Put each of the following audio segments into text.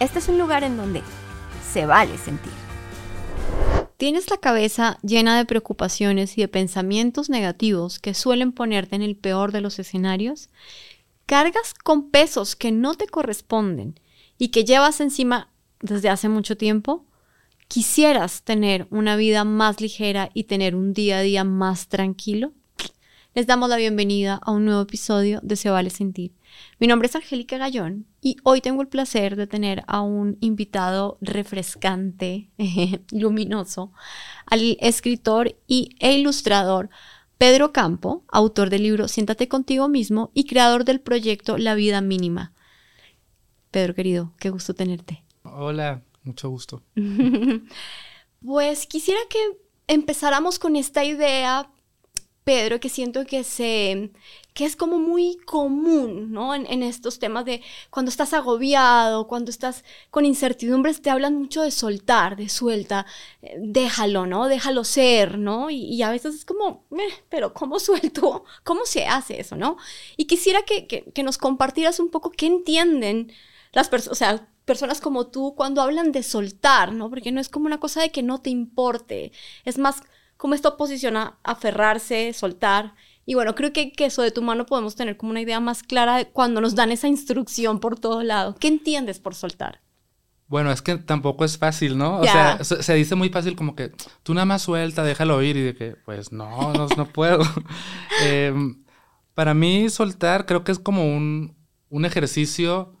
Este es un lugar en donde se vale sentir. ¿Tienes la cabeza llena de preocupaciones y de pensamientos negativos que suelen ponerte en el peor de los escenarios? ¿Cargas con pesos que no te corresponden y que llevas encima desde hace mucho tiempo? ¿Quisieras tener una vida más ligera y tener un día a día más tranquilo? Les damos la bienvenida a un nuevo episodio de Se Vale Sentir. Mi nombre es Angélica Gallón y hoy tengo el placer de tener a un invitado refrescante, luminoso, al escritor y, e ilustrador Pedro Campo, autor del libro Siéntate contigo mismo y creador del proyecto La Vida Mínima. Pedro querido, qué gusto tenerte. Hola, mucho gusto. pues quisiera que empezáramos con esta idea Pedro, que siento que, se, que es como muy común, ¿no? En, estos temas de cuando estás agobiado, cuando estás con incertidumbres, te hablan mucho de soltar, de suelta, eh, déjalo, ¿no? Déjalo ser, ¿no? Y, a veces es como, pero ¿cómo suelto? ¿Cómo se hace eso, no? Y quisiera que, que nos compartieras un poco qué entienden las personas, o sea, personas como tú cuando hablan de soltar, ¿no? Porque no es como una cosa de que no te importe, es más cómo esta oposición a aferrarse, soltar. Y bueno, creo que, que, eso de tu mano podemos tener como una idea más clara de cuando nos dan esa instrucción por todo lado. ¿Qué entiendes por soltar? Bueno, es que tampoco es fácil, ¿no? O sea, se, dice muy fácil como que tú nada más suelta, déjalo ir y de que, pues no, no, no puedo. Em, para mí soltar creo que es como un, un ejercicio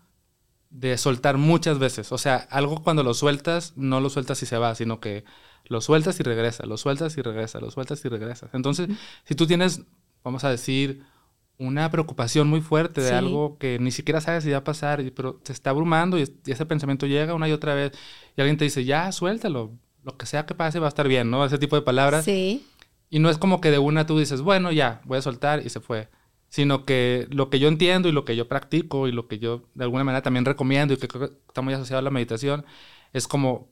de soltar muchas veces. O sea, algo cuando lo sueltas, no lo sueltas y se va, sino que lo sueltas y regresa, lo sueltas y regresa, lo sueltas y regresas. Entonces, si tú tienes, vamos a decir, una preocupación muy fuerte de algo que ni siquiera sabes si va a pasar, pero te está abrumando y, ese pensamiento llega una y otra vez y alguien te dice, ya, suéltalo, lo que sea que pase va a estar bien, ¿no? Ese tipo de palabras. Sí. Y no es como que de una tú dices, bueno, ya, voy a soltar y se fue. Sino que lo que yo entiendo y lo que yo practico y lo que yo de alguna manera también recomiendo y que creo que está muy asociado a la meditación es como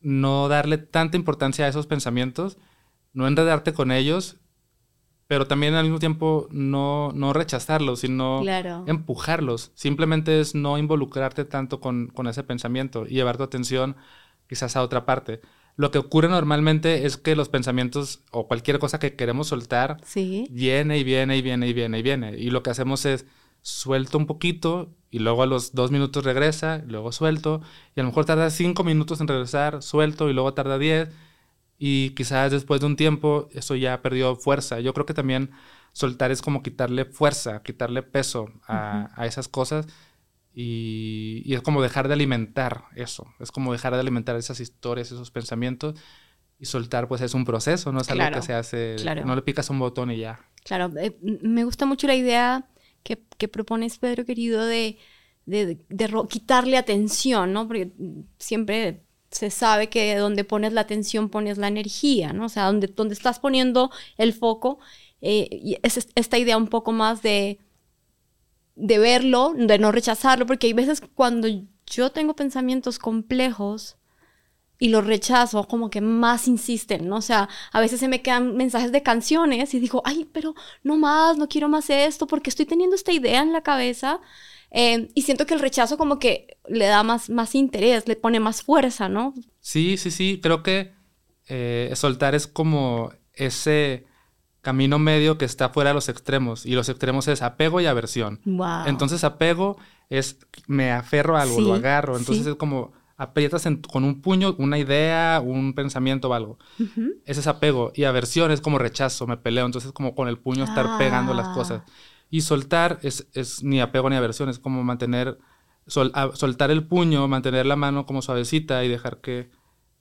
no darle tanta importancia a esos pensamientos, no enredarte con ellos, pero también al mismo tiempo no, no rechazarlos, sino empujarlos. Simplemente es no involucrarte tanto con, ese pensamiento y llevar tu atención quizás a otra parte. Lo que ocurre normalmente es que los pensamientos o cualquier cosa que queremos soltar viene y viene y viene y viene y viene. Y lo que hacemos es suelto un poquito y luego a los dos minutos regresa, y luego suelto, y a lo mejor tarda cinco minutos en regresar, suelto y luego tarda diez, y quizás después de un tiempo eso ya perdió fuerza. Yo creo que también soltar es como quitarle fuerza, quitarle peso a, esas cosas. Y, es como dejar de alimentar eso, es como dejar de alimentar esas historias, esos pensamientos. Y soltar, pues es un proceso, no es algo que se hace, no le picas un botón y ya. Claro, eh, me gusta mucho la idea que, propones, Pedro querido, de, de, quitarle atención, ¿no? Porque siempre se sabe que donde pones la atención pones la energía, ¿no? O sea, donde, donde estás poniendo el foco, eh, y es esta idea un poco más de, de verlo, de no rechazarlo, porque hay veces cuando yo tengo pensamientos complejos, y los rechazo, como que más insisten, ¿no? O sea, a veces se me quedan mensajes de canciones y digo, ay, pero no más, no quiero más esto, porque estoy teniendo esta idea en la cabeza eh, y siento que el rechazo como que le da más, más interés, le pone más fuerza, ¿no? Sí, sí, sí, creo que eh, soltar es como ese camino medio que está fuera de los extremos y los extremos es apego y aversión. Wow. Entonces apego es me aferro a algo, lo agarro, entonces es como aprietas con un puño una idea, un pensamiento o algo. Ese es apego. Y aversión es como rechazo, me peleo. Entonces, como con el puño estar pegando las cosas. Y soltar es, es, ni apego ni aversión, es como mantener, soltar el puño, mantener la mano como suavecita y dejar que,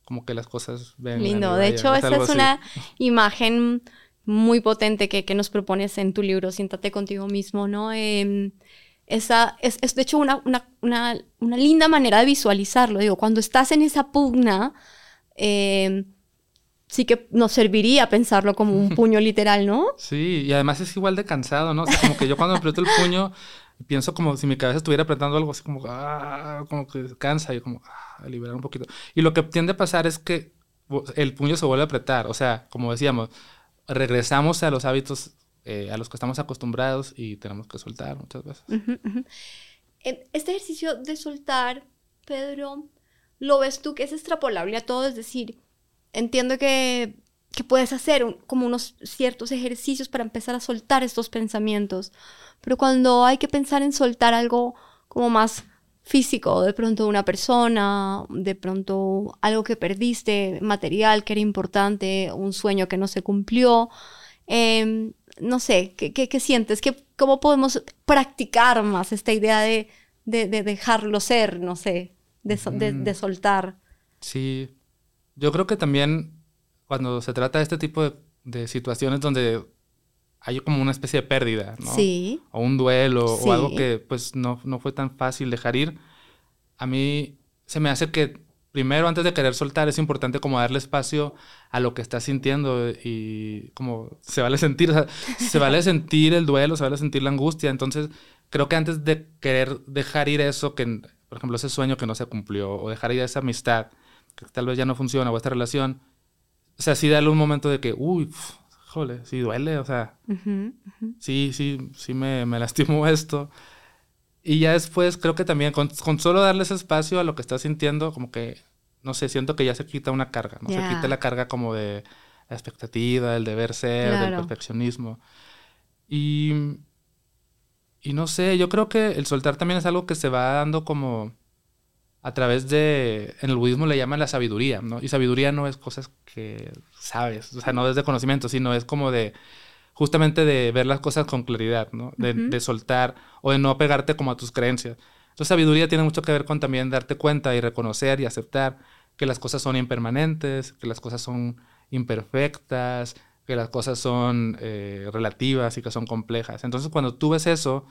como que las cosas vengan. Lindo. De hecho, esa es una imagen muy potente que, que, nos propones en tu libro, Siéntate contigo mismo, ¿no? Em, esa es, es de hecho una, una, una, una, linda manera de visualizarlo. Digo, cuando estás en esa pugna, eh, sí que nos serviría pensarlo como un puño literal, ¿no? Sí, y además es igual de cansado, ¿no? O sea, como que yo cuando aprieto el puño pienso como si mi cabeza estuviera apretando algo así como, ah, como que cansa y como ah, liberar un poquito. Y lo que tiende a pasar es que el puño se vuelve a apretar, o sea, como decíamos, regresamos a los hábitos eh, a los que estamos acostumbrados y tenemos que soltar muchas veces. Este ejercicio de soltar, Pedro, ¿lo ves tú que es extrapolable a todo? Es decir, entiendo que, que puedes hacer como unos ciertos ejercicios para empezar a soltar estos pensamientos, pero cuando hay que pensar en soltar algo como más físico, de pronto una persona, de pronto algo que perdiste, material que era importante, un sueño que no se cumplió, eh, no sé, ¿qué, qué, sientes? ¿Qué, ¿Cómo podemos practicar más esta idea de, de, dejarlo ser, no sé, de, de, soltar? Sí, yo creo que también cuando se trata de este tipo de, situaciones donde hay como una especie de pérdida, ¿no? Sí. O un duelo o algo que pues no, no fue tan fácil dejar ir, a mí se me hace que primero, antes de querer soltar, es importante como darle espacio a lo que estás sintiendo y como se vale sentir, o sea, se vale sentir el duelo, se vale sentir la angustia. Entonces, creo que antes de querer dejar ir eso, que, por ejemplo, ese sueño que no se cumplió, o dejar ir esa amistad que tal vez ya no funciona, o esta relación, o sea, sí darle un momento de que, uy, jole, sí duele, o sea, sí, sí, sí me, me lastimó esto. Y ya después creo que también con, con, solo darles espacio a lo que estás sintiendo, como que, no sé, siento que ya se quita una carga, ¿no? Se quita la carga como de la expectativa, el deber ser, del perfeccionismo. Y, y no sé, yo creo que el soltar también es algo que se va dando como a través de, en el budismo le llaman la sabiduría, ¿no? Y sabiduría no es cosas que sabes, o sea, no es de conocimiento, sino es como de justamente de ver las cosas con claridad, ¿no? De, soltar o de no pegarte como a tus creencias. Entonces, sabiduría tiene mucho que ver con también darte cuenta y reconocer y aceptar que las cosas son impermanentes, que las cosas son imperfectas, que las cosas son eh, relativas y que son complejas. Entonces, cuando tú ves eso,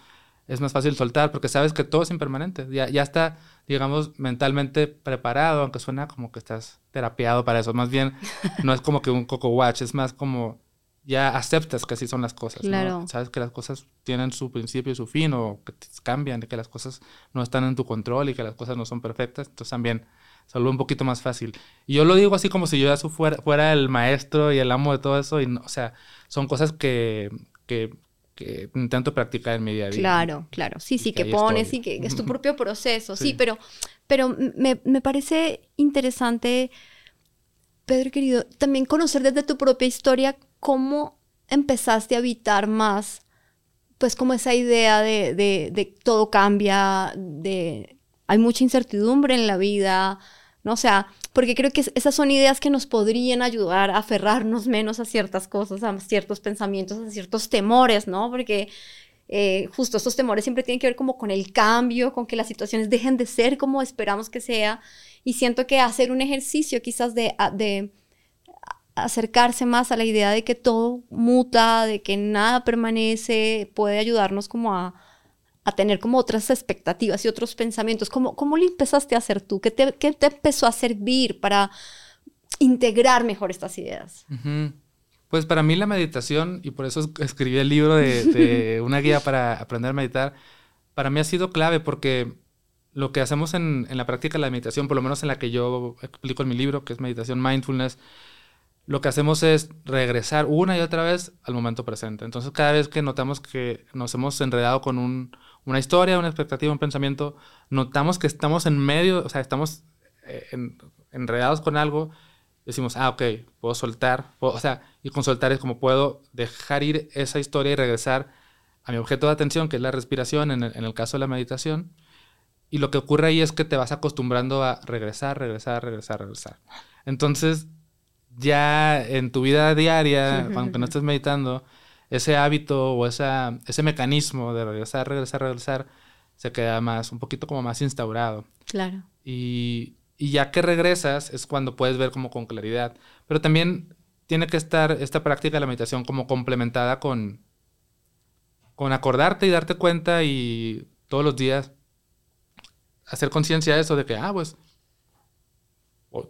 es más fácil soltar porque sabes que todo es impermanente. Ya, ya está, digamos, mentalmente preparado, aunque suena como que estás terapiado para eso. Más bien, no es como que un coco watch, es más como ya aceptas que así son las cosas. Claro. Sabes que las cosas tienen su principio y su fin o que cambian, que las cosas no están en tu control y que las cosas no son perfectas. Entonces también se vuelve un poquito más fácil. Y yo lo digo así como si yo ya fuera, fuera el maestro y el amo de todo eso. Y no, o sea, son cosas que, que, que, intento practicar en mi día a día. Claro, claro. Sí, sí, que, pones y que es tu propio proceso. sí. pero, pero me, me parece interesante, Pedro querido, también conocer desde tu propia historia cómo empezaste a habitar más, pues como esa idea de, de, todo cambia, de hay mucha incertidumbre en la vida, ¿no? O sea, porque creo que esas son ideas que nos podrían ayudar a aferrarnos menos a ciertas cosas, a ciertos pensamientos, a ciertos temores, ¿no? Porque eh, justo estos temores siempre tienen que ver como con el cambio, con que las situaciones dejen de ser como esperamos que sea. Y siento que hacer un ejercicio quizás de, de acercarse más a la idea de que todo muta, de que nada permanece, puede ayudarnos como a, a tener como otras expectativas y otros pensamientos. ¿Cómo, cómo lo empezaste a hacer tú? ¿Qué te, ¿Qué te, empezó a servir para integrar mejor estas ideas? Pues para mí la meditación, y por eso escribí el libro de, de una guía para aprender a meditar, para mí ha sido clave porque lo que hacemos en, en, la práctica de la meditación, por lo menos en la que yo explico en mi libro, que es meditación mindfulness, lo que hacemos es regresar una y otra vez al momento presente. Entonces, cada vez que notamos que nos hemos enredado con una historia, una expectativa, un pensamiento, notamos que estamos en medio, o sea, estamos eh, enredados con algo, decimos, ah, ok, puedo soltar, o sea, y con soltar es como puedo dejar ir esa historia y regresar a mi objeto de atención, que es la respiración en el, en el caso de la meditación. Y lo que ocurre ahí es que te vas acostumbrando a regresar, regresar, regresar, regresar. Entonces, ya en tu vida diaria, aunque no estés meditando, ese hábito o esa, ese mecanismo de regresar, regresar, regresar, se queda más, un poquito como más instaurado. Claro. Y, y ya que regresas es cuando puedes ver como con claridad. Pero también tiene que estar esta práctica de la meditación como complementada con, con acordarte y darte cuenta y todos los días hacer conciencia de eso, de que, ah, pues,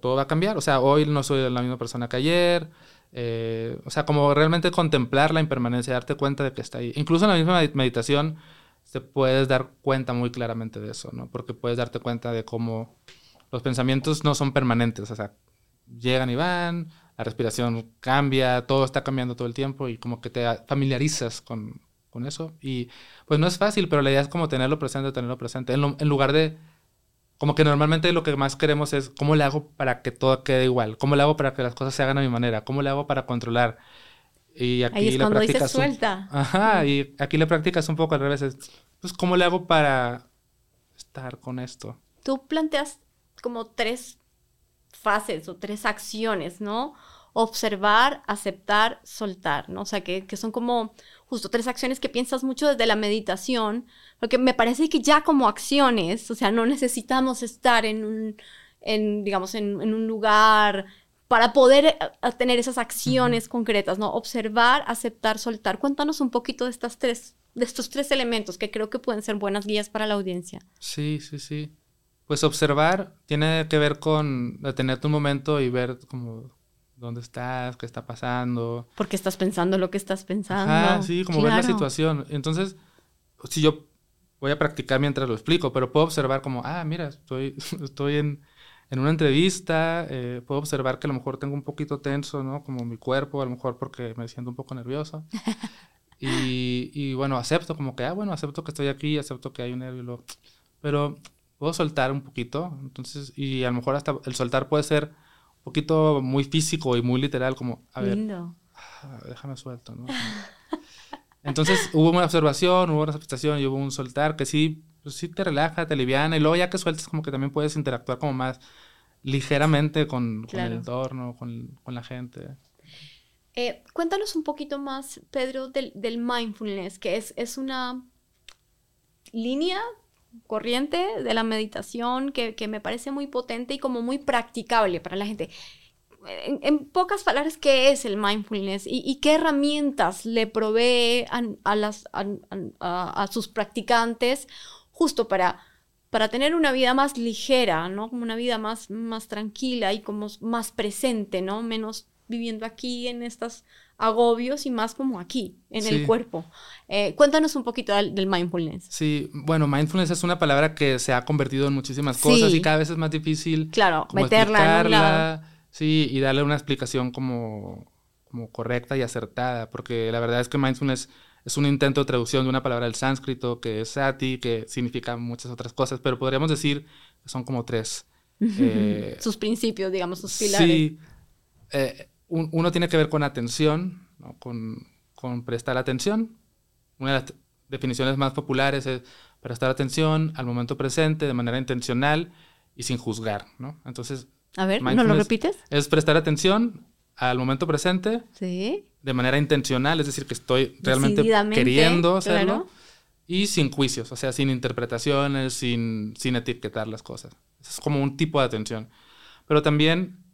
todo va a cambiar. O sea, hoy no soy la misma persona que ayer. Eh, o sea, como realmente contemplar la impermanencia, darte cuenta de que está ahí. Incluso en la misma meditación te puedes dar cuenta muy claramente de eso, ¿no? Porque puedes darte cuenta de cómo los pensamientos no son permanentes, o sea, llegan y van, la respiración cambia, todo está cambiando todo el tiempo y como que te familiarizas con, con eso. Y pues no es fácil, pero la idea es como tenerlo presente, tenerlo presente, en, en, lugar de, como que normalmente lo que más queremos es cómo le hago para que todo quede igual, cómo le hago para que las cosas se hagan a mi manera, cómo le hago para controlar. Y aquí Ahí es cuando dices suelta. Ajá, y aquí le practicas un poco al revés, es, pues cómo le hago para estar con esto. Tú planteas como tres fases o tres acciones, ¿no? Observar, aceptar, soltar, ¿no? O sea, que, que son como justo tres acciones que piensas mucho desde la meditación, porque me parece que ya como acciones, o sea, no necesitamos estar en un, en, digamos, en, en un lugar para poder eh, tener esas acciones concretas, ¿no? Observar, aceptar, soltar. Cuéntanos un poquito de estas tres, de estos tres elementos que creo que pueden ser buenas guías para la audiencia. Sí, sí, sí. Pues observar tiene que ver con detenerte un momento y ver como dónde estás, qué está pasando. Porque estás pensando lo que estás pensando. Ah, sí, como ver la situación. Entonces, si yo voy a practicar mientras lo explico, pero puedo observar como, ah, mira, estoy, estoy en, en una entrevista, eh, puedo observar que a lo mejor tengo un poquito tenso, ¿no? Como mi cuerpo, a lo mejor porque me siento un poco nervioso. y, y, bueno, acepto como que, ah, bueno, acepto que estoy aquí, acepto que hay un nervio. Pero puedo soltar un poquito, entonces, y a lo mejor hasta el soltar puede ser poquito muy físico y muy literal, como, a ver, ah, déjame suelto, ¿no? Entonces hubo una observación, hubo una aceptación y hubo un soltar que sí, pues sí te relaja, te aliviana y luego ya que sueltas como que también puedes interactuar como más ligeramente con, el entorno, con, con la gente. Eh, cuéntanos un poquito más, Pedro, del, del mindfulness, que es, es una línea corriente de la meditación que, me parece muy potente y como muy practicable para la gente. En, pocas palabras, ¿qué es el mindfulness y, qué herramientas le provee a, las, a, sus practicantes justo para, para tener una vida más ligera, ¿no? Como una vida más, más tranquila y como más presente, ¿no? Menos viviendo aquí en estas agobios y más como aquí, en el cuerpo. Eh, cuéntanos un poquito del, mindfulness. Sí, bueno, mindfulness es una palabra que se ha convertido en muchísimas cosas y cada vez es más difícil. Claro, meterla en un Sí, y darle una explicación como, como correcta y acertada, porque la verdad es que mindfulness es un intento de traducción de una palabra del sánscrito que es sati, que significa muchas otras cosas, pero podríamos decir que son como tres. Eh, sus principios, digamos, sus pilares. Sí. Eh, uno tiene que ver con atención, con, con, prestar atención. Una de las definiciones más populares es prestar atención al momento presente de manera intencional y sin juzgar, ¿no? Entonces... A ver, ¿no lo repites? Es prestar atención al momento presente ¿Sí? de manera intencional, es decir, que estoy realmente queriendo hacerlo y sin juicios, o sea, sin interpretaciones, sin, sin etiquetar las cosas. Es como un tipo de atención. Pero también...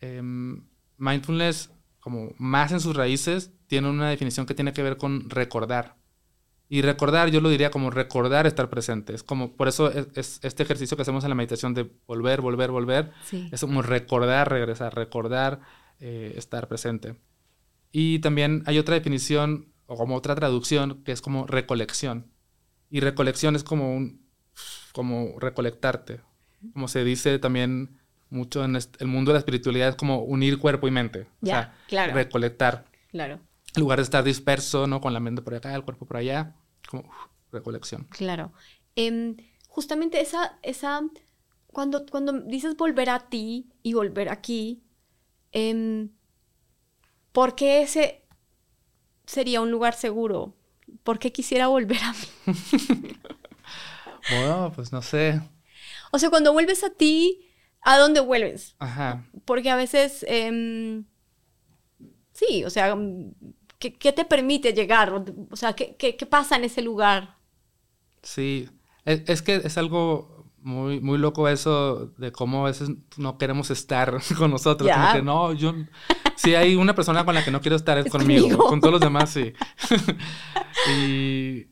Em, mindfulness, como más en sus raíces, tiene una definición que tiene que ver con recordar. Y recordar, yo lo diría como recordar estar presente. Es como, por eso es, este ejercicio que hacemos en la meditación de volver, volver, volver. Es como recordar, regresar, recordar, eh, estar presente. Y también hay otra definición, o como otra traducción, que es como recolección. Y recolección es como un, como recolectarte. Como se dice también mucho en el mundo de la espiritualidad es como unir cuerpo y mente. o sea, recolectar. Claro. En lugar de estar disperso, ¿no? Con la mente por acá, el cuerpo por allá, como recolección. Claro. Em, justamente esa, esa, cuando, cuando dices volver a ti y volver aquí, eh, ¿por qué ese sería un lugar seguro? ¿Por qué quisiera volver a mí? bueno, pues no sé. O sea, cuando vuelves a ti, ¿a dónde vuelves? Ajá. Porque a veces, em, sí, o sea, ¿qué, te permite llegar? O sea, ¿qué, ¿qué, pasa en ese lugar? Sí, es, es, que es algo muy, muy loco eso de cómo a veces no queremos estar con nosotros. Como que no, yo... Si hay una persona con la que no quiero estar es, conmigo. Con todos los demás, sí. y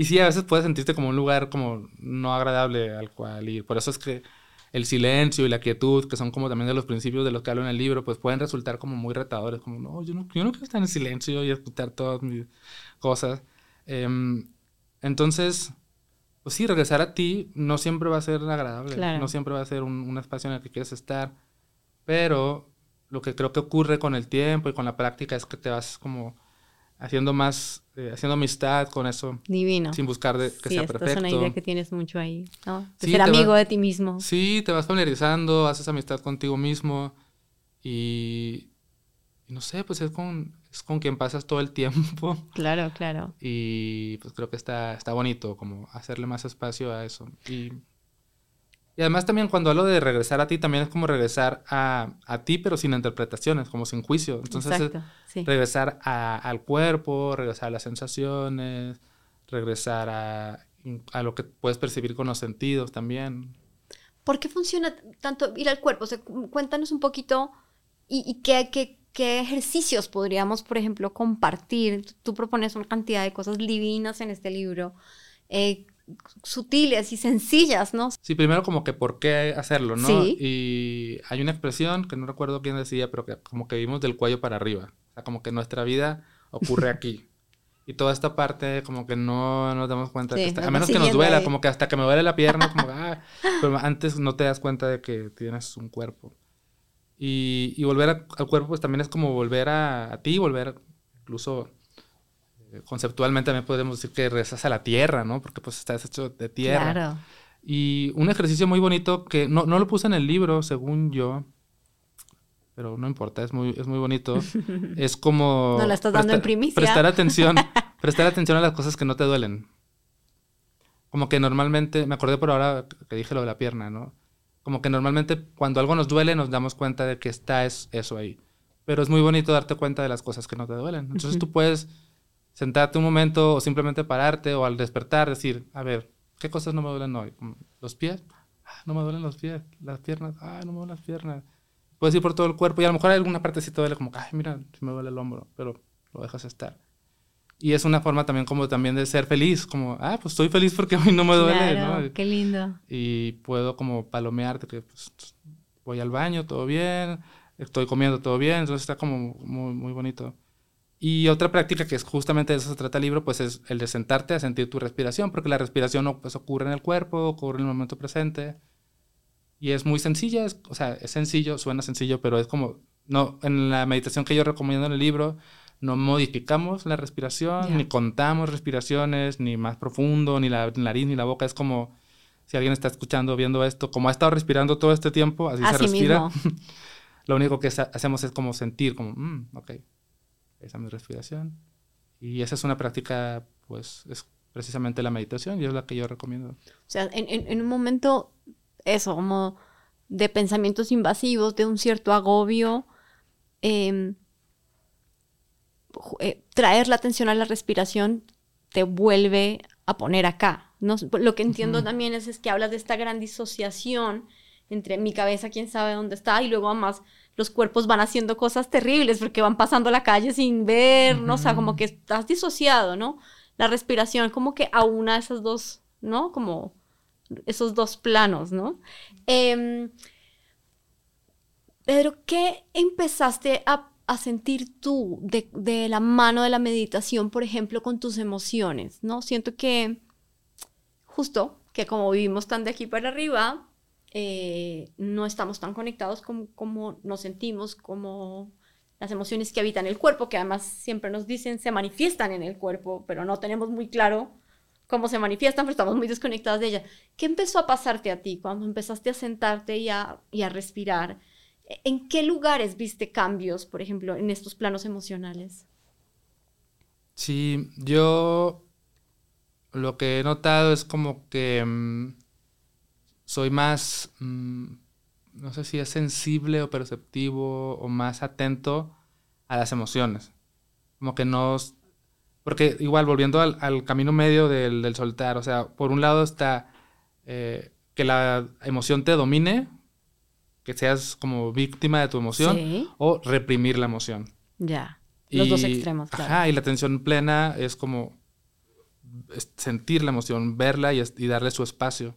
y sí, a veces puedes sentirte como un lugar como no agradable al cual ir. Por eso es que el silencio y la quietud, que son como también de los principios de los que hablo en el libro, pues pueden resultar como muy retadores, como, no, yo no, yo no quiero estar en silencio y escuchar todas mis cosas. Em, entonces, pues sí, regresar a ti no siempre va a ser agradable, no siempre va a ser un, un, espacio en el que quieres estar, pero lo que creo que ocurre con el tiempo y con la práctica es que te vas como haciendo más, eh, haciendo amistad con eso. Divino. Sin buscar de, que sea perfecto. es una idea que tienes mucho ahí, ¿no? De ser amigo de ti mismo. Sí, te vas familiarizando, haces amistad contigo mismo y, no sé, pues es con, es con quien pasas todo el tiempo. Claro, claro. Y pues creo que está, está bonito como hacerle más espacio a eso. Y y además también cuando hablo de regresar a ti, también es como regresar a, a ti, pero sin interpretaciones, como sin juicio. Entonces, regresar al cuerpo, regresar a las sensaciones, regresar a, a, lo que puedes percibir con los sentidos también. ¿Por qué funciona tanto ir al cuerpo? O sea, cuéntanos un poquito y, y qué, qué, qué, ejercicios podríamos, por ejemplo, compartir. Tú propones una cantidad de cosas divinas en este libro. Eh, sutiles y sencillas, ¿no? Sí, primero como que por qué hacerlo, ¿no? Sí. Y hay una expresión que no recuerdo quién decía, pero que como que vimos del cuello para arriba. O sea, como que nuestra vida ocurre aquí. y toda esta parte como que no nos damos cuenta, que a menos que nos duela, como que hasta que me duele la pierna, como ah, pero antes no te das cuenta de que tienes un cuerpo. Y, y volver al cuerpo pues también es como volver a, a ti, volver incluso conceptualmente también podemos decir que rezas a la tierra, ¿no? Porque pues estás hecho de tierra. Claro. Y un ejercicio muy bonito que no, no lo puse en el libro, según yo, pero no importa, es muy, es muy bonito. es como... No la estás dando en primicia. Prestar atención, prestar atención a las cosas que no te duelen. Como que normalmente, me acordé por ahora que dije lo de la pierna, ¿no? Como que normalmente cuando algo nos duele nos damos cuenta de que está es, eso ahí. Pero es muy bonito darte cuenta de las cosas que no te duelen. Entonces tú puedes sentarte un momento o simplemente pararte o al despertar decir, a ver, ¿qué cosas no me duelen hoy? ¿Los pies? Ah, no me duelen los pies. Las piernas, ah, no me duelen las piernas. Puedes ir por todo el cuerpo y a lo mejor hay alguna parte sí te duele como, ay, mira, si me duele el hombro, pero lo dejas estar. Y es una forma también como también de ser feliz, como, ah, pues estoy feliz porque hoy no me duele, ¿no? Qué lindo. Y puedo como palomearte que pues, voy al baño, todo bien, estoy comiendo todo bien, entonces está como muy, muy bonito. Y otra práctica que es justamente de eso se trata el libro, pues es el de sentarte a sentir tu respiración, porque la respiración pues, ocurre en el cuerpo, ocurre en el momento presente. Y es muy sencilla, o sea, es sencillo, suena sencillo, pero es como, no, en la meditación que yo recomiendo en el libro, no modificamos la respiración, ni contamos respiraciones, ni más profundo, ni la nariz, ni la boca. Es como, si alguien está escuchando, viendo esto, como ha estado respirando todo este tiempo, así, se respira. Lo único que hacemos es como sentir, como, mm, ok, esa es mi respiración. Y esa es una práctica, pues, es precisamente la meditación y es la que yo recomiendo. O sea, en, en, un momento, eso, como de pensamientos invasivos, de un cierto agobio, em, eh, traer la atención a la respiración te vuelve a poner acá. ¿no? Lo que entiendo también es, es que hablas de esta gran disociación entre mi cabeza, quién sabe dónde está, y luego además los cuerpos van haciendo cosas terribles porque van pasando la calle sin ver, ¿no? O sea, como que estás disociado, ¿no? La respiración como que aúna esas dos, ¿no? Como esos dos planos, ¿no? Em, Pedro, ¿qué empezaste a, sentir tú de, de, la mano de la meditación, por ejemplo, con tus emociones, ¿no? Siento que justo que como vivimos tan de aquí para arriba, eh, no estamos tan conectados como, como nos sentimos, como las emociones que habitan el cuerpo, que además siempre nos dicen se manifiestan en el cuerpo, pero no tenemos muy claro cómo se manifiestan, pero estamos muy desconectados de ellas. ¿Qué empezó a pasarte a ti cuando empezaste a sentarte y a, y a respirar? ¿En qué lugares viste cambios, por ejemplo, en estos planos emocionales? Sí, yo lo que he notado es como que mm, soy más, mm, no sé si es sensible o perceptivo o más atento a las emociones. Como que no... Porque igual, volviendo al, camino medio del, soltar, o sea, por un lado está eh, que la emoción te domine, que seas como víctima de tu emoción, o reprimir la emoción. Ya. Los dos extremos, claro. Ajá, y la atención plena es como sentir la emoción, verla y darle su espacio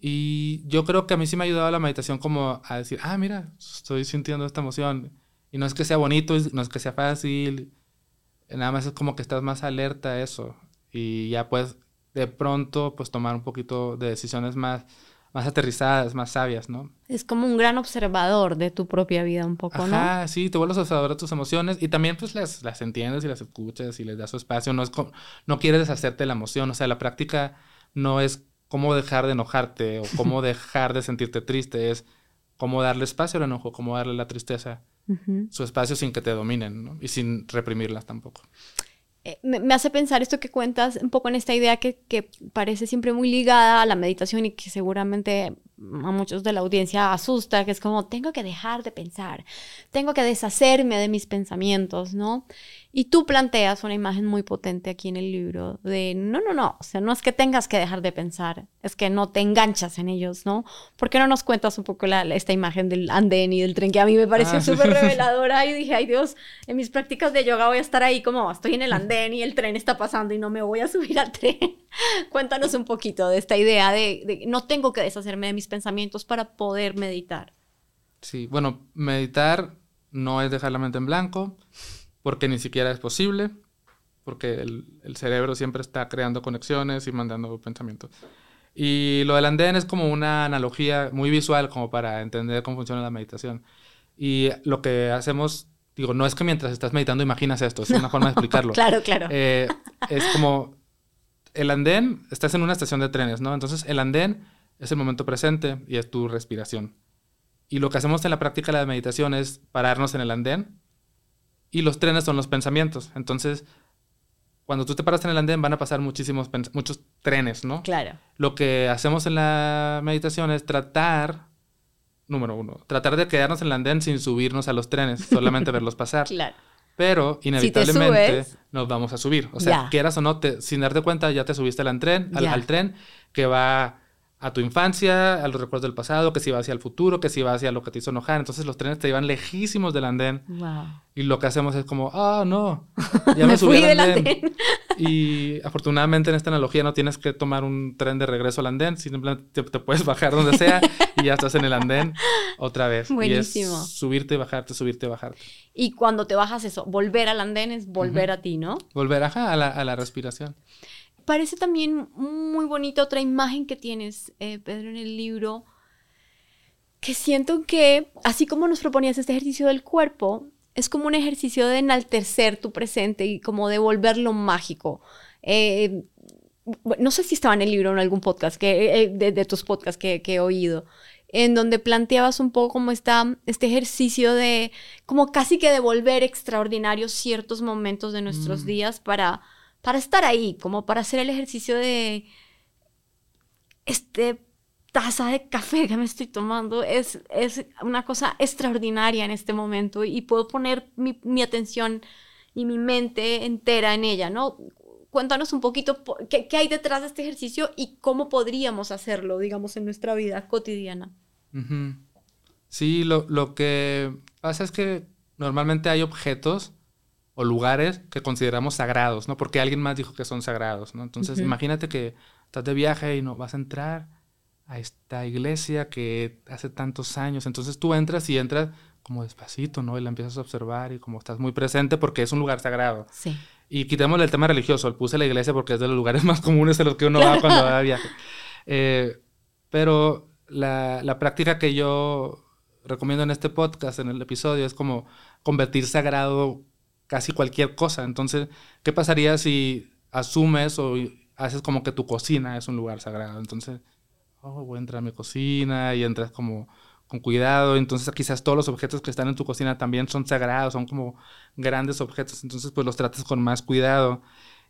Y yo creo que a mí sí me ha ayudado la meditación como a decir, ah, mira, estoy sintiendo esta emoción. Y no es que sea bonito, no es que sea fácil, nada más es como que estás más alerta a eso. Y ya puedes de pronto pues tomar un poquito de decisiones más, más aterrizadas, más sabias, ¿no? Es como un gran observador de tu propia vida un poco, ¿no? Ah, sí, te vuelves observador de tus emociones y también pues las, las entiendes y las escuchas y les das su espacio. No, es no quieres deshacerte de la emoción, o sea, la práctica no es cómo dejar de enojarte o cómo dejar de sentirte triste, es cómo darle espacio al enojo, cómo darle la tristeza, su espacio sin que te dominen y sin reprimirlas tampoco. Eh, me, hace pensar esto que cuentas un poco en esta idea que, que, parece siempre muy ligada a la meditación y que seguramente a muchos de la audiencia asusta, que es como, tengo que dejar de pensar, tengo que deshacerme de mis pensamientos, ¿no? Y tú planteas una imagen muy potente aquí en el libro de, no, no, no, o sea, no es que tengas que dejar de pensar, es que no te enganchas en ellos, ¿no? ¿Por qué no nos cuentas un poco la, esta imagen del andén y del tren que a mí me pareció ah, súper reveladora y dije, ay Dios, en mis prácticas de yoga voy a estar ahí como estoy en el andén y el tren está pasando y no me voy a subir al tren? Cuéntanos un poquito de esta idea de, de no tengo que deshacerme de mis pensamientos para poder meditar. Sí, bueno, meditar no es dejar la mente en blanco porque ni siquiera es posible, porque el, cerebro siempre está creando conexiones y mandando pensamientos. Y lo del andén es como una analogía muy visual como para entender cómo funciona la meditación. Y lo que hacemos, digo, no es que mientras estás meditando imaginas esto, es una forma de explicarlo. claro, claro. Eh, es como el andén, estás en una estación de trenes, ¿no? Entonces el andén es el momento presente y es tu respiración. Y lo que hacemos en la práctica de la meditación es pararnos en el andén y los trenes son los pensamientos. Entonces, cuando tú te paras en el andén van a pasar muchísimos muchos trenes, ¿no? Claro. Lo que hacemos en la meditación es tratar, número uno, tratar de quedarnos en el andén sin subirnos a los trenes, solamente verlos pasar. Claro. Pero inevitablemente nos vamos a subir. O sea, quieras o no, te, sin darte cuenta, ya te subiste al, tren, al tren que va a tu infancia, a los recuerdos del pasado, que si va hacia el futuro, que si va hacia lo que te hizo enojar. Entonces los trenes te llevan lejísimos del andén. Y lo que hacemos es como, ah, no, ya me, subí al andén. y afortunadamente en esta analogía no tienes que tomar un tren de regreso al andén, simplemente te, puedes bajar donde sea y ya estás en el andén otra vez. Buenísimo. Y es subirte y bajarte, subirte y bajarte. Y cuando te bajas eso, volver al andén es volver a ti, ¿no? Volver, ajá, a la, a la respiración parece también muy bonita otra imagen que tienes, eh, Pedro, en el libro, que siento que, así como nos proponías este ejercicio del cuerpo, es como un ejercicio de enaltecer tu presente y como de volverlo mágico. Eh, no sé si estaba en el libro o en algún podcast, que, eh, de, tus podcasts que, he oído, en donde planteabas un poco como está este ejercicio de, como casi que devolver extraordinarios ciertos momentos de nuestros mm. días para para estar ahí, como para hacer el ejercicio de este taza de café que me estoy tomando es, es una cosa extraordinaria en este momento y puedo poner mi, atención y mi mente entera en ella, ¿no? Cuéntanos un poquito qué, hay detrás de este ejercicio y cómo podríamos hacerlo, digamos, en nuestra vida cotidiana. Sí, lo, lo que pasa es que normalmente hay objetos o lugares que consideramos sagrados, ¿no? Porque alguien más dijo que son sagrados, ¿no? Entonces, imagínate que estás de viaje y no vas a entrar a esta iglesia que hace tantos años. Entonces tú entras y entras como despacito, ¿no? Y la empiezas a observar y como estás muy presente porque es un lugar sagrado. Sí. Y quitémosle el tema religioso. Puse la iglesia porque es de los lugares más comunes en los que uno va cuando va de viaje. Eh, pero la, la práctica que yo recomiendo en este podcast, en el episodio, es como convertir sagrado casi cualquier cosa. Entonces, ¿qué pasaría si asumes o haces como que tu cocina es un lugar sagrado? Entonces, oh, voy a entrar a mi cocina y entras como con cuidado. Entonces, quizás todos los objetos que están en tu cocina también son sagrados, son como grandes objetos. Entonces, pues los tratas con más cuidado.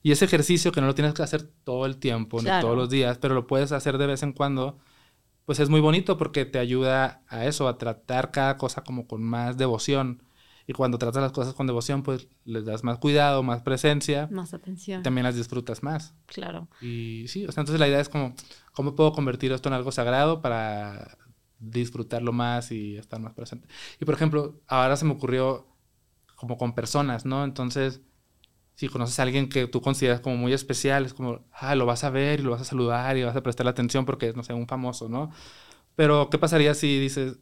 Y ese ejercicio que no lo tienes que hacer todo el tiempo, ni todos los días, pero lo puedes hacer de vez en cuando, pues es muy bonito porque te ayuda a eso, a tratar cada cosa como con más devoción. Y cuando tratas las cosas con devoción, pues les das más cuidado, más presencia. Más atención. También las disfrutas más. Claro. Y sí, o sea, entonces la idea es como, ¿cómo puedo convertir esto en algo sagrado para disfrutarlo más y estar más presente? Y por ejemplo, ahora se me ocurrió como con personas, ¿no? Entonces, si conoces a alguien que tú consideras como muy especial, es como, ah, lo vas a ver y lo vas a saludar y vas a prestar atención porque es, no sé, un famoso, ¿no? Pero, ¿qué pasaría si dices,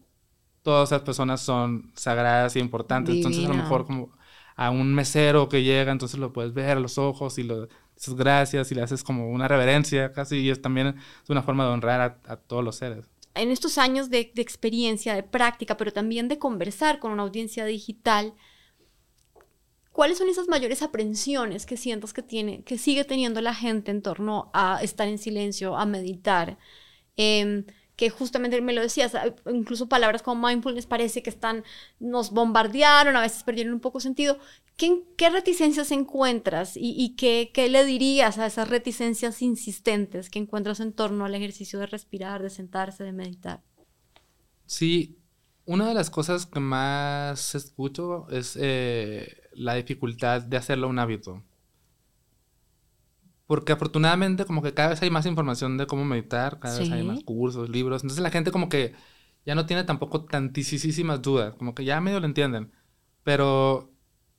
todas esas personas son sagradas y importantes. Entonces, a lo mejor como a un mesero que llega, entonces lo puedes ver a los ojos y lo dices gracias y le haces como una reverencia casi y es también una forma de honrar a, todos los seres. En estos años de, de, experiencia, de práctica, pero también de conversar con una audiencia digital, ¿cuáles son esas mayores aprensiones que sientas que tiene, que sigue teniendo la gente en torno a estar en silencio, a meditar? Eh, que justamente me lo decías, incluso palabras como mindfulness parece que están, nos bombardearon, a veces perdieron un poco sentido. ¿Qué, qué reticencias encuentras y, qué, qué, le dirías a esas reticencias insistentes que encuentras en torno al ejercicio de respirar, de sentarse, de meditar? Sí, una de las cosas que más escucho es eh, la dificultad de hacerlo un hábito. Porque afortunadamente como que cada vez hay más información de cómo meditar, cada vez hay más cursos, libros. Entonces la gente como que ya no tiene tampoco tantísimas dudas, como que ya medio lo entienden. Pero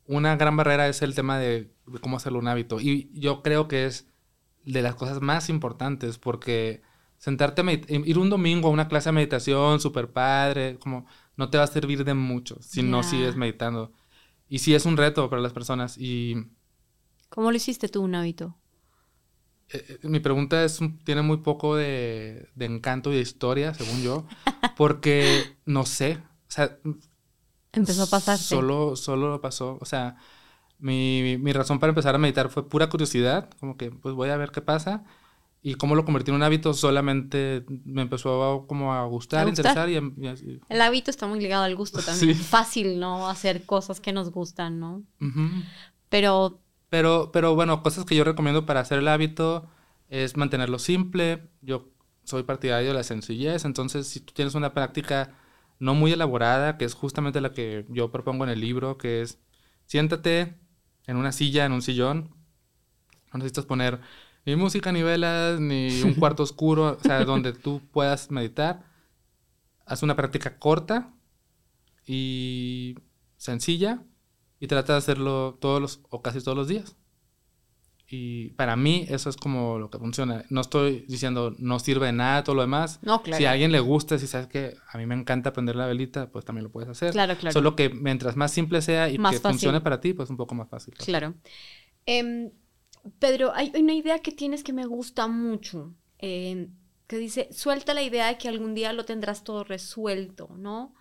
una gran barrera es el tema de, cómo hacerlo un hábito. Y yo creo que es de las cosas más importantes porque sentarte a ir un domingo a una clase de meditación súper padre, como no te va a servir de mucho si no sigues meditando. Y sí es un reto para las personas. Y... ¿Cómo lo hiciste tú un hábito? Eh, mi pregunta es, tiene muy poco de, encanto y de historia, según yo, porque no sé, o sea... Empezó a pasar. Solo, solo pasó, o sea, mi, mi, razón para empezar a meditar fue pura curiosidad, como que pues voy a ver qué pasa. Y cómo lo convertí en un hábito solamente me empezó a, como a gustar, a interesar y, El hábito está muy ligado al gusto también. Fácil, ¿no? Hacer cosas que nos gustan, ¿no? Pero pero, pero bueno, cosas que yo recomiendo para hacer el hábito es mantenerlo simple. Yo soy partidario de la sencillez, entonces si tú tienes una práctica no muy elaborada, que es justamente la que yo propongo en el libro, que es siéntate en una silla, en un sillón, no necesitas poner ni música, ni velas, ni un cuarto oscuro, o sea, donde tú puedas meditar. Haz una práctica corta y sencilla y trata de hacerlo todos los o casi todos los días. Y para mí eso es como lo que funciona. No estoy diciendo no sirve de nada todo lo demás. No, claro. Si a alguien le gusta, si sabes que a mí me encanta prender la velita, pues también lo puedes hacer. Claro, claro. Solo que mientras más simple sea y que funcione para ti, pues un poco más fácil. Claro. Em, Pedro, hay una idea que tienes que me gusta mucho, em, que dice, suelta la idea de que algún día lo tendrás todo resuelto, ¿no?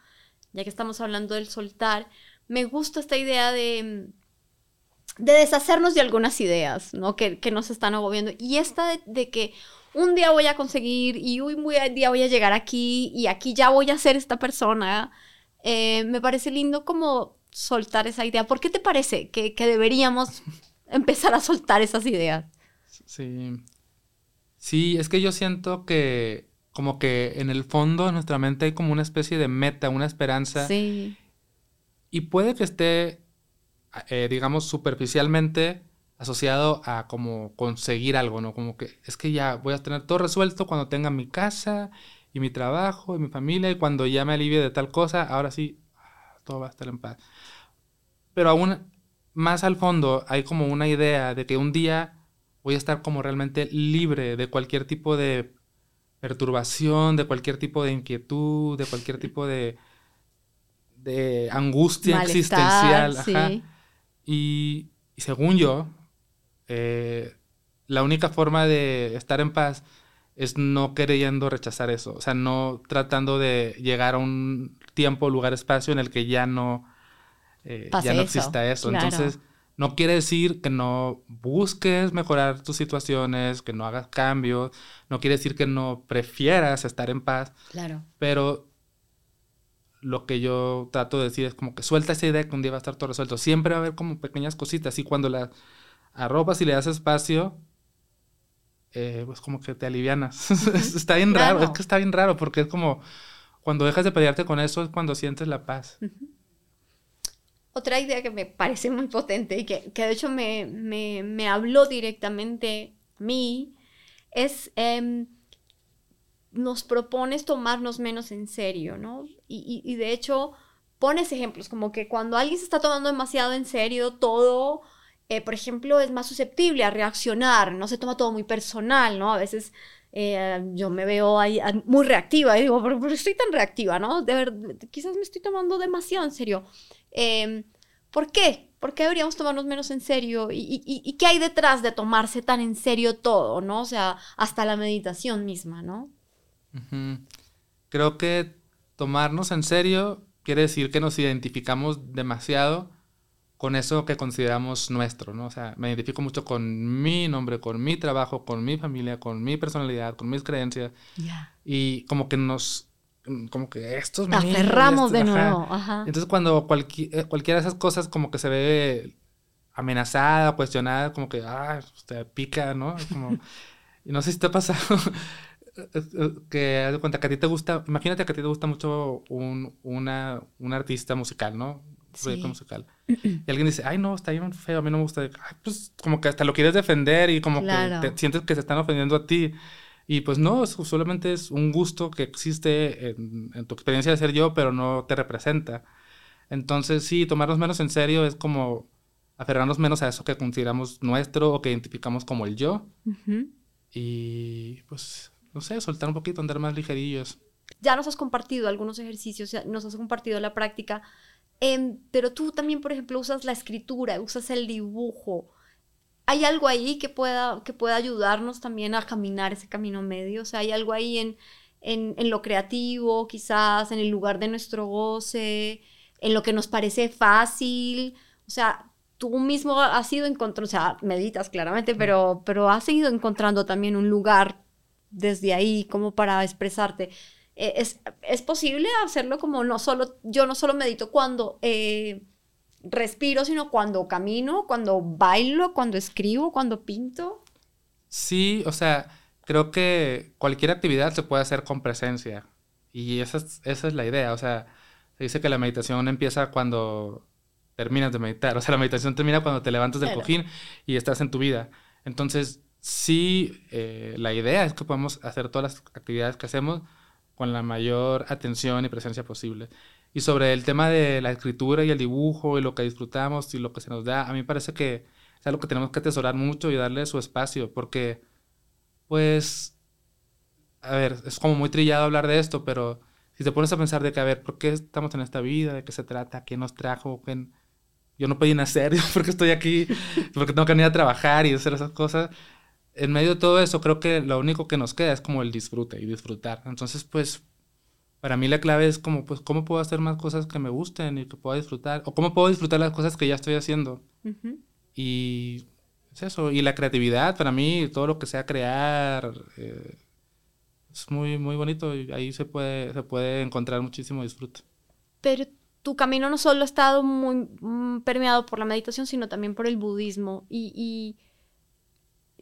Ya que estamos hablando del soltar, me gusta esta idea de, de deshacernos de algunas ideas, ¿no? Que, nos están agobiando. Y esta de, que un día voy a conseguir y un día voy a llegar aquí y aquí ya voy a ser esta persona, eh, me parece lindo como soltar esa idea. ¿Por qué te parece que, que deberíamos empezar a soltar esas ideas? Sí. Sí, es que yo siento que como que en el fondo de nuestra mente hay como una especie de meta, una esperanza. Sí. Y puede que esté, eh, digamos, superficialmente asociado a como conseguir algo, ¿no? Como que es que ya voy a tener todo resuelto cuando tenga mi casa y mi trabajo y mi familia y cuando ya me alivie de tal cosa, ahora sí, todo va a estar en paz. Pero aún más al fondo hay como una idea de que un día voy a estar como realmente libre de cualquier tipo de perturbación, de cualquier tipo de inquietud, de cualquier tipo de de angustia existencial. Y, según yo, eh, la única forma de estar en paz es no queriendo rechazar eso, o sea, no tratando de llegar a un tiempo, lugar, espacio en el que ya no, eh, ya no exista eso. Entonces, no quiere decir que no busques mejorar tus situaciones, que no hagas cambios, no quiere decir que no prefieras estar en paz. Claro. Pero lo que yo trato de decir es como que suelta esa idea que un día va a estar todo resuelto. Siempre va a haber como pequeñas cositas y cuando las arropas y le das espacio, eh, pues como que te alivianas. está bien raro, es que está bien raro porque es como cuando dejas de pelearte con eso es cuando sientes la paz. Otra idea que me parece muy potente y que, de hecho me, me, habló directamente a mí es, em, nos propones tomarnos menos en serio, ¿no? Y, de hecho pones ejemplos como que cuando alguien se está tomando demasiado en serio todo, eh, por ejemplo, es más susceptible a reaccionar, no se toma todo muy personal, ¿no? A veces eh, yo me veo ahí ah, muy reactiva y digo, ¿por qué estoy tan reactiva, no? De ver, quizás me estoy tomando demasiado en serio. Em, ¿Por qué? ¿Por qué deberíamos tomarnos menos en serio? ¿Y, y, qué hay detrás de tomarse tan en serio todo, no? O sea, hasta la meditación misma, ¿no? Creo que tomarnos en serio quiere decir que nos identificamos demasiado con eso que consideramos nuestro, ¿no? O sea, me identifico mucho con mi nombre, con mi trabajo, con mi familia, con mi personalidad, con mis creencias. Y como que nos, como que estos... Aferramos de nuevo. Entonces cuando eh, cualquiera de esas cosas como que se ve amenazada, cuestionada, como que, ah, usted pica, ¿no? Como, y no sé si te ha pasado que, de cuenta que a ti te gusta, imagínate que a ti te gusta mucho un, una, un artista musical, ¿no? proyecto musical. Y alguien dice, ay, no, está bien feo, a mí no me gusta. Ay, pues como que hasta lo quieres defender y como que sientes que se están ofendiendo a ti. Y pues no, solamente es un gusto que existe en, tu experiencia de ser yo, pero no te representa. Entonces, sí, tomarnos menos en serio es como aferrarnos menos a eso que consideramos nuestro o que identificamos como el yo. Y pues, no sé, soltar un poquito, andar más ligerillos. Ya nos has compartido algunos ejercicios, nos has compartido la práctica Em, pero tú también, por ejemplo, usas la escritura, usas el dibujo. ¿Hay algo ahí que pueda, que pueda ayudarnos también a caminar ese camino medio? O sea, ¿hay algo ahí en, en, en lo creativo, quizás, en el lugar de nuestro goce, en lo que nos parece fácil? O sea, tú mismo has ido encontrando, o sea, meditas claramente, pero, pero has ido encontrando también un lugar desde ahí como para expresarte. Eh, es, es, posible hacerlo como no solo, yo no solo medito cuando eh, respiro, sino cuando camino, cuando bailo, cuando escribo, cuando pinto. Sí, o sea, creo que cualquier actividad se puede hacer con presencia. Y esa es, esa es la idea. O sea, se dice que la meditación empieza cuando terminas de meditar. O sea, la meditación termina cuando te levantas del cojín y estás en tu vida. Entonces, sí, eh, la idea es que podemos hacer todas las actividades que hacemos con la mayor atención y presencia posible. Y sobre el tema de la escritura y el dibujo y lo que disfrutamos y lo que se nos da, a mí parece que es algo que tenemos que atesorar mucho y darle su espacio, porque, pues, a ver, es como muy trillado hablar de esto, pero si te pones a pensar de que, a ver, ¿por qué estamos en esta vida? ¿De qué se trata? ¿Qué nos trajo? Yo no podía nacer, ¿por qué estoy aquí? porque tengo que venir a trabajar y hacer esas cosas? En medio de todo eso, creo que lo único que nos queda es como el disfrute y disfrutar. Entonces, pues, para mí la clave es como, pues, ¿cómo puedo hacer más cosas que me gusten y que pueda disfrutar? O cómo puedo disfrutar las cosas que ya estoy haciendo. Y es eso. Y la creatividad, para mí, todo lo que sea crear, eh, es muy, muy bonito y ahí se puede, se puede encontrar muchísimo disfrute. Pero tu camino no solo ha estado muy mm, permeado por la meditación, sino también por el budismo. y y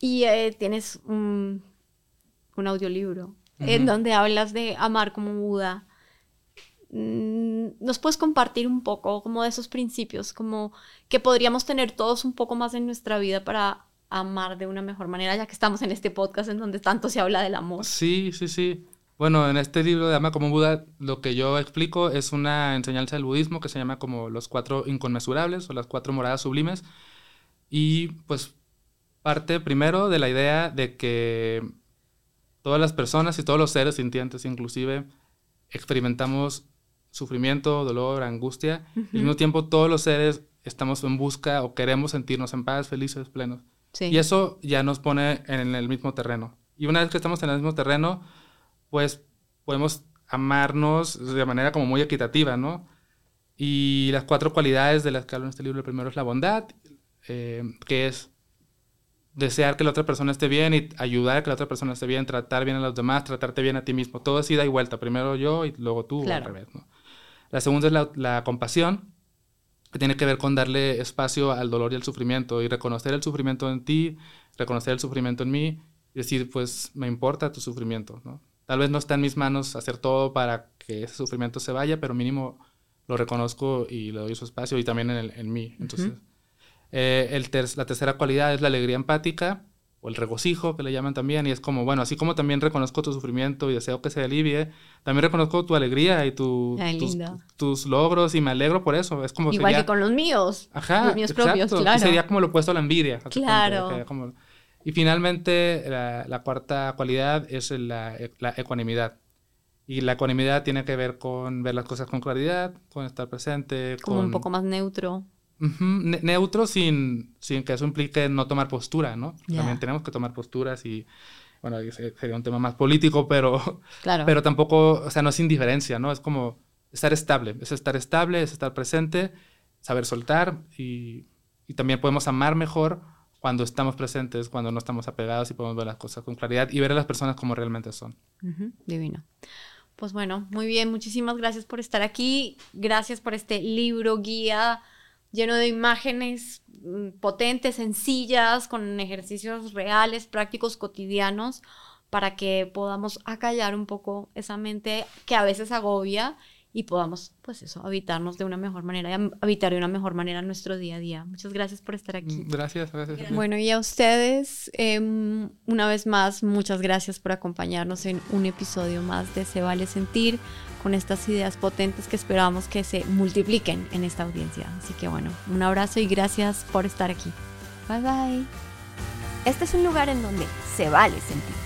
eh, tienes un, un audiolibro en donde hablas de amar como Buda. Mm, ¿Nos puedes compartir un poco como de esos principios, como que podríamos tener todos un poco más en nuestra vida para amar de una mejor manera, ya que estamos en este podcast en donde tanto se habla del amor? Sí, sí, sí. Bueno, en este libro de Ama como Buda, lo que yo explico es una enseñanza del budismo que se llama como los cuatro inconmensurables o las cuatro moradas sublimes. Y pues parte primero de la idea de que todas las personas y todos los seres sintientes inclusive experimentamos sufrimiento, dolor, angustia, y al mismo tiempo todos los seres estamos en busca o queremos sentirnos en paz, felices, plenos. Y eso ya nos pone en el mismo terreno. Y una vez que estamos en el mismo terreno, pues podemos amarnos de manera como muy equitativa, ¿no? Y las cuatro cualidades de las que hablo en este libro, el primero es la bondad, eh, que es desear que la otra persona esté bien y ayudar a que la otra persona esté bien, tratar bien a los demás, tratarte bien a ti mismo. Todo así da y vuelta. Primero yo y luego tú, al revés. ¿no? La segunda es la, compasión. que tiene que ver con darle espacio al dolor y al sufrimiento y reconocer el sufrimiento en ti, reconocer el sufrimiento en mí y decir, pues me importa tu sufrimiento, ¿no? Tal vez no está en mis manos hacer todo para que ese sufrimiento se vaya, pero mínimo lo reconozco y le doy su espacio y también en, en mí. Entonces, eh, el la tercera cualidad es la alegría empática o el regocijo que le llaman también y es como, bueno, así como también reconozco tu sufrimiento y deseo que se alivie, también reconozco tu alegría y tu, tus, logros y me alegro por eso. Es como Igual que con los míos, Ajá, los míos propios, claro. sería como lo opuesto a la envidia. Claro. y finalmente, la, cuarta cualidad es la, la ecuanimidad. Y la ecuanimidad tiene que ver con ver las cosas con claridad, con estar presente. Como un poco más neutro. Neutro sin, sin que eso implique no tomar postura, ¿no? También tenemos que tomar posturas y, bueno, sería un tema más político, pero, claro. pero tampoco, o sea, no es indiferencia, ¿no? Es como estar estable, es estar estable, es estar presente, saber soltar y, y también podemos amar mejor cuando estamos presentes, cuando no estamos apegados y podemos ver las cosas con claridad y ver a las personas como realmente son. Divino. Pues bueno, muy bien, muchísimas gracias por estar aquí, gracias por este libro guía lleno de imágenes mm, potentes, sencillas, con ejercicios reales, prácticos, cotidianos, para que podamos acallar un poco esa mente que a veces agobia y podamos, pues eso, habitarnos de una mejor manera, habitar de una mejor manera nuestro día a día. Muchas gracias por estar aquí. Mm, gracias, gracias. Bueno, y a ustedes, em, una vez más, muchas gracias por acompañarnos en un episodio más de Se Vale Sentir, con estas ideas potentes que esperamos que se multipliquen en esta audiencia. Así que bueno, un abrazo y gracias por estar aquí. Bye bye. Este es un lugar en donde se vale sentir.